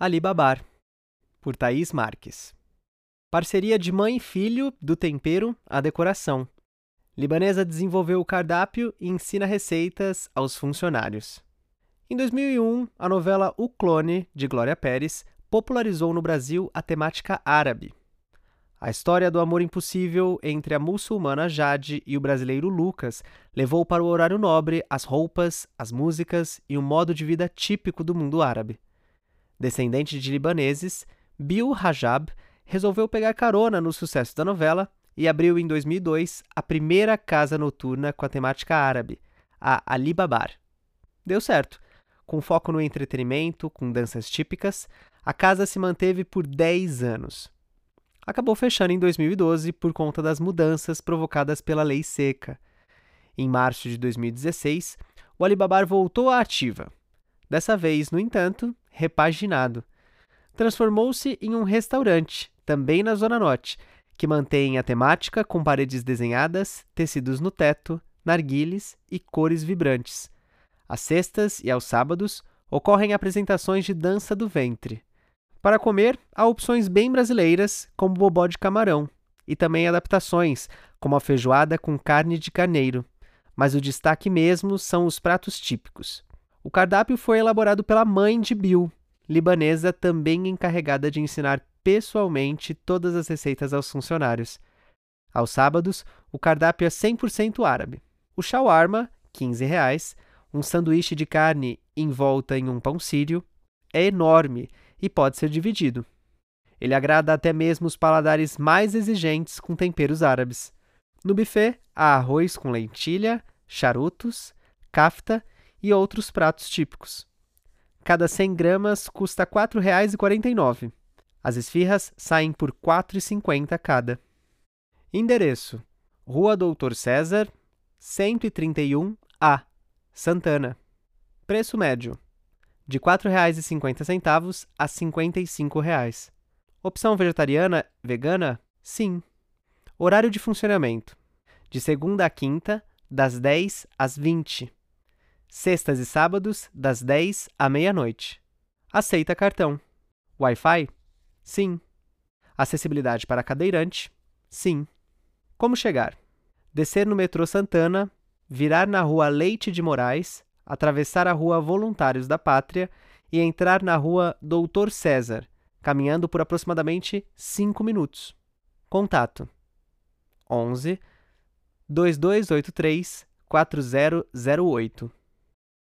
Alibabar, por Thaís Marques. Parceria de mãe e filho, do tempero à decoração. Libanesa desenvolveu o cardápio e ensina receitas aos funcionários. Em 2001, a novela O Clone, de Glória Pérez, popularizou no Brasil a temática árabe. A história do amor impossível entre a muçulmana Jade e o brasileiro Lucas levou para o horário nobre as roupas, as músicas e o modo de vida típico do mundo árabe. Descendente de libaneses, Bill Rajab resolveu pegar carona no sucesso da novela e abriu em 2002 a primeira casa noturna com a temática árabe, a Alibabar. Deu certo. Com foco no entretenimento, com danças típicas, a casa se manteve por 10 anos. Acabou fechando em 2012 por conta das mudanças provocadas pela Lei Seca. Em março de 2016, o Alibabar voltou à ativa. Dessa vez, no entanto, repaginado. Transformou-se em um restaurante, também na Zona Norte, que mantém a temática com paredes desenhadas, tecidos no teto, narguiles e cores vibrantes. Às sextas e aos sábados ocorrem apresentações de dança do ventre. Para comer, há opções bem brasileiras, como bobó de camarão, e também adaptações, como a feijoada com carne de carneiro. Mas o destaque mesmo são os pratos típicos. O cardápio foi elaborado pela mãe de Bill, libanesa também encarregada de ensinar pessoalmente todas as receitas aos funcionários. Aos sábados, o cardápio é 100% árabe. O shawarma, 15 reais, um sanduíche de carne envolta em um pão sírio, é enorme e pode ser dividido. Ele agrada até mesmo os paladares mais exigentes com temperos árabes. No buffet, há arroz com lentilha, charutos, kafta e outros pratos típicos. Cada 100 gramas custa R$ 4,49. As esfirras saem por R$ 4,50 cada. Endereço: Rua Doutor César, 131A, Santana. Preço médio: de R$ 4,50 a R$ 55,00. Opção vegetariana, vegana? Sim. Horário de funcionamento: de segunda a quinta, das 10 às 20 Sextas e sábados, das 10 à meia-noite. Aceita cartão. Wi-Fi? Sim. Acessibilidade para cadeirante? Sim. Como chegar? Descer no metrô Santana, virar na rua Leite de Moraes, atravessar a rua Voluntários da Pátria e entrar na rua Doutor César, caminhando por aproximadamente 5 minutos. Contato: 11 2283 4008